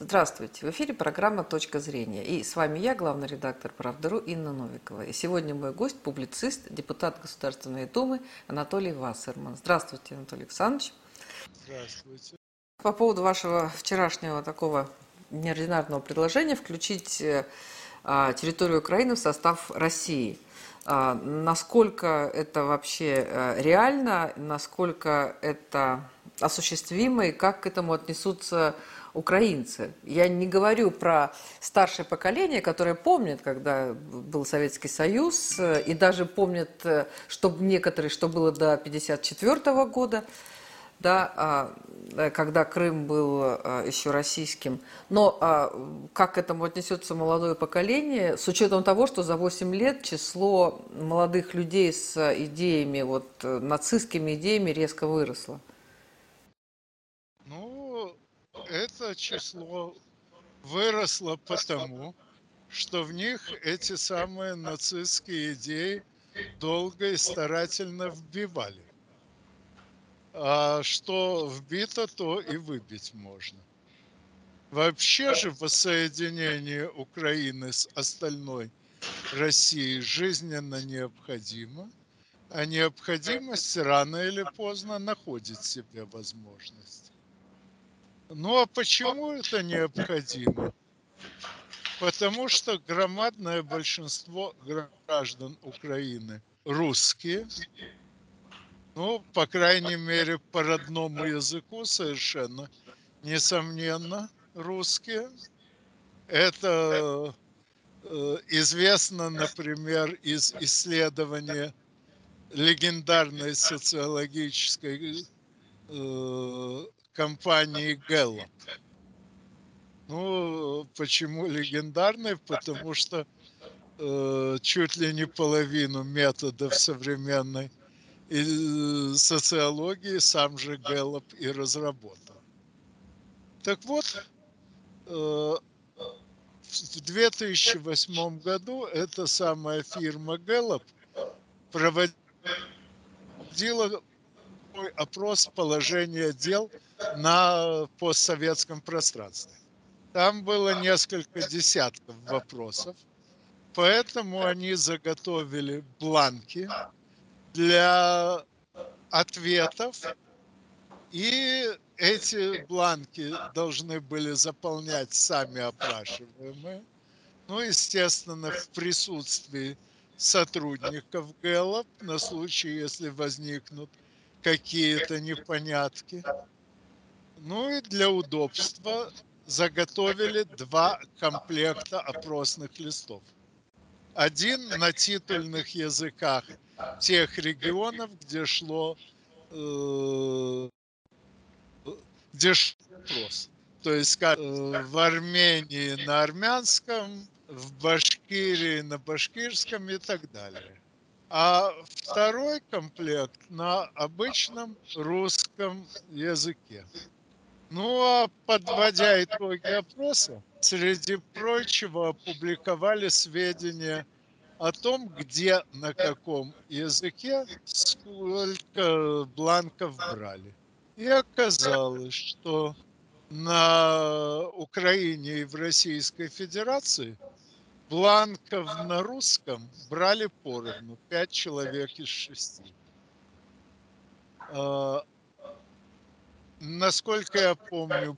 Здравствуйте! В эфире программа «Точка зрения». И с вами я, главный редактор «Правдару» Инна Новикова. И сегодня мой гость – публицист, депутат Государственной Думы Анатолий Вассерман. Здравствуйте, Анатолий Александрович. Здравствуйте. По поводу вашего вчерашнего такого неординарного предложения включить э, а, территорию Украины в состав России. А, насколько это вообще э, реально, насколько это осуществимо и как к этому отнесутся украинцы. Я не говорю про старшее поколение, которое помнит, когда был Советский Союз, э, и даже помнит, э, что некоторые, что было до 1954 года, да, а, э, когда Крым был еще российским. Но а, как к этому отнесется молодое поколение, с учетом того, что за 8 лет число молодых людей с идеями, вот, нацистскими идеями резко выросло? Это число выросло потому, что в них эти самые нацистские идеи долго и старательно вбивали. А что вбито, то и выбить можно. Вообще же воссоединение Украины с остальной Россией жизненно необходимо, а необходимость рано или поздно находит себе возможность. Ну а почему это необходимо? Потому что громадное большинство граждан Украины русские, ну, по крайней мере, по родному языку совершенно, несомненно, русские. Это э, известно, например, из исследования легендарной социологической э, компании Gallup. Ну, почему легендарный? Потому что э, чуть ли не половину методов современной и э, социологии сам же Гэллоп и разработал. Так вот, э, в 2008 году эта самая фирма Гэллоп проводила опрос положения дел на постсоветском пространстве. Там было несколько десятков вопросов, поэтому они заготовили бланки для ответов, и эти бланки должны были заполнять сами опрашиваемые, ну, естественно, в присутствии сотрудников ГЭЛОП на случай, если возникнут какие-то непонятки. Ну и для удобства заготовили два комплекта опросных листов. Один на титульных языках тех регионов, где шло э, где опрос. То есть как, э, в Армении на армянском, в Башкирии на башкирском и так далее. А второй комплект на обычном русском языке. Ну, а подводя итоги опроса, среди прочего опубликовали сведения о том, где, на каком языке, сколько бланков брали. И оказалось, что на Украине и в Российской Федерации бланков на русском брали поровну, пять человек из шести. Насколько я помню,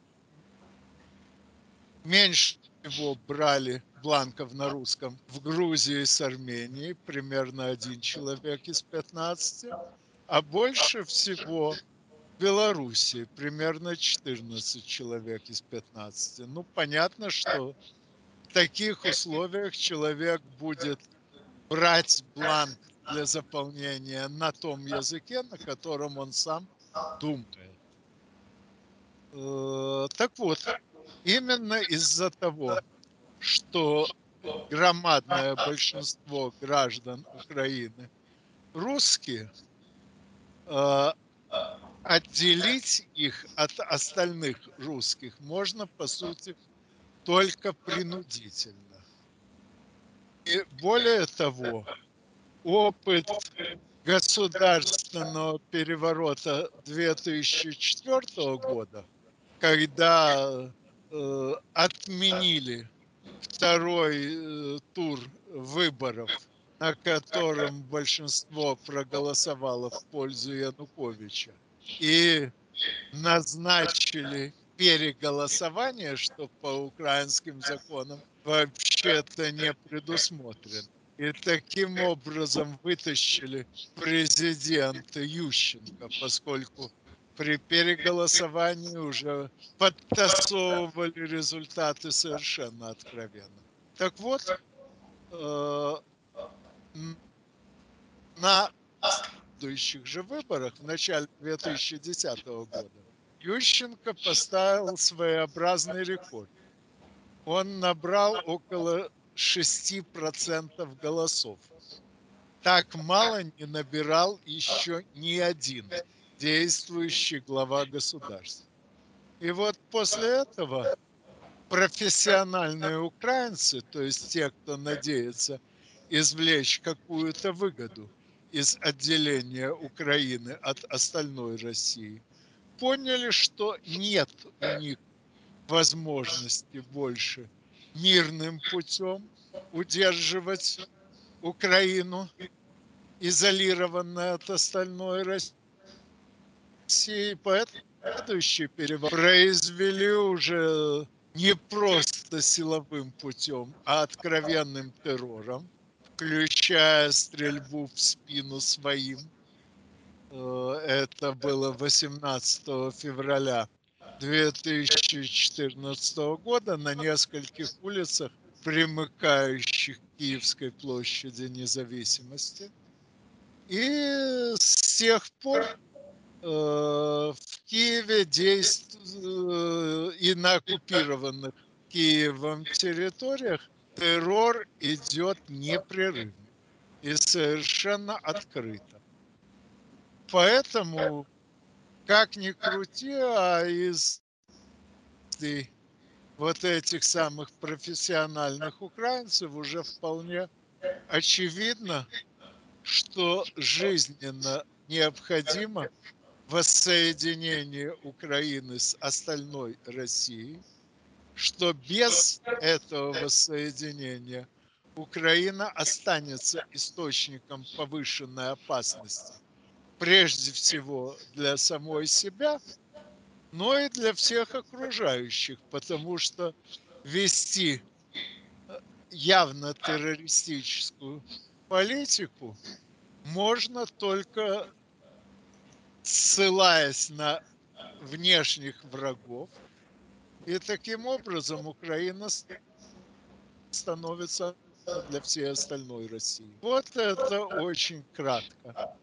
меньше всего брали бланков на русском в Грузии с Арменией, примерно один человек из 15, а больше всего в Белоруссии, примерно 14 человек из 15. Ну, понятно, что в таких условиях человек будет брать бланк для заполнения на том языке, на котором он сам думает. Э, так вот, именно из-за того, что громадное большинство граждан Украины русские, э, отделить их от остальных русских можно, по сути, только принудительно. И более того, опыт государственного переворота 2004 года – когда э, отменили второй э, тур выборов, на котором большинство проголосовало в пользу Януковича, и назначили переголосование, что по украинским законам вообще-то не предусмотрено. И таким образом вытащили президента Ющенко, поскольку при переголосовании уже подтасовывали результаты совершенно откровенно. Так вот, э, на следующих же выборах в начале 2010 года Ющенко поставил своеобразный рекорд. Он набрал около 6% голосов. Так мало не набирал еще ни один действующий глава государства. И вот после этого профессиональные украинцы, то есть те, кто надеется извлечь какую-то выгоду из отделения Украины от остальной России, поняли, что нет у них возможности больше мирным путем удерживать Украину, изолированной от остальной России. Поэтому следующий переворот произвели уже не просто силовым путем, а откровенным террором, включая стрельбу в спину своим. Э, это было 18 февраля 2014 года на нескольких улицах, примыкающих к Киевской площади независимости. И с тех пор в Киеве действует э, и на оккупированных Киевом территориях террор идет непрерывно и совершенно открыто. Поэтому как ни крути, а из вот этих самых профессиональных украинцев уже вполне очевидно, что жизненно необходимо воссоединение Украины с остальной Россией, что без этого воссоединения Украина останется источником повышенной опасности прежде всего для самой себя, но и для всех окружающих, потому что вести э, явно террористическую политику можно только ссылаясь на внешних врагов. И таким образом Украина становится для всей остальной России. Вот это очень кратко.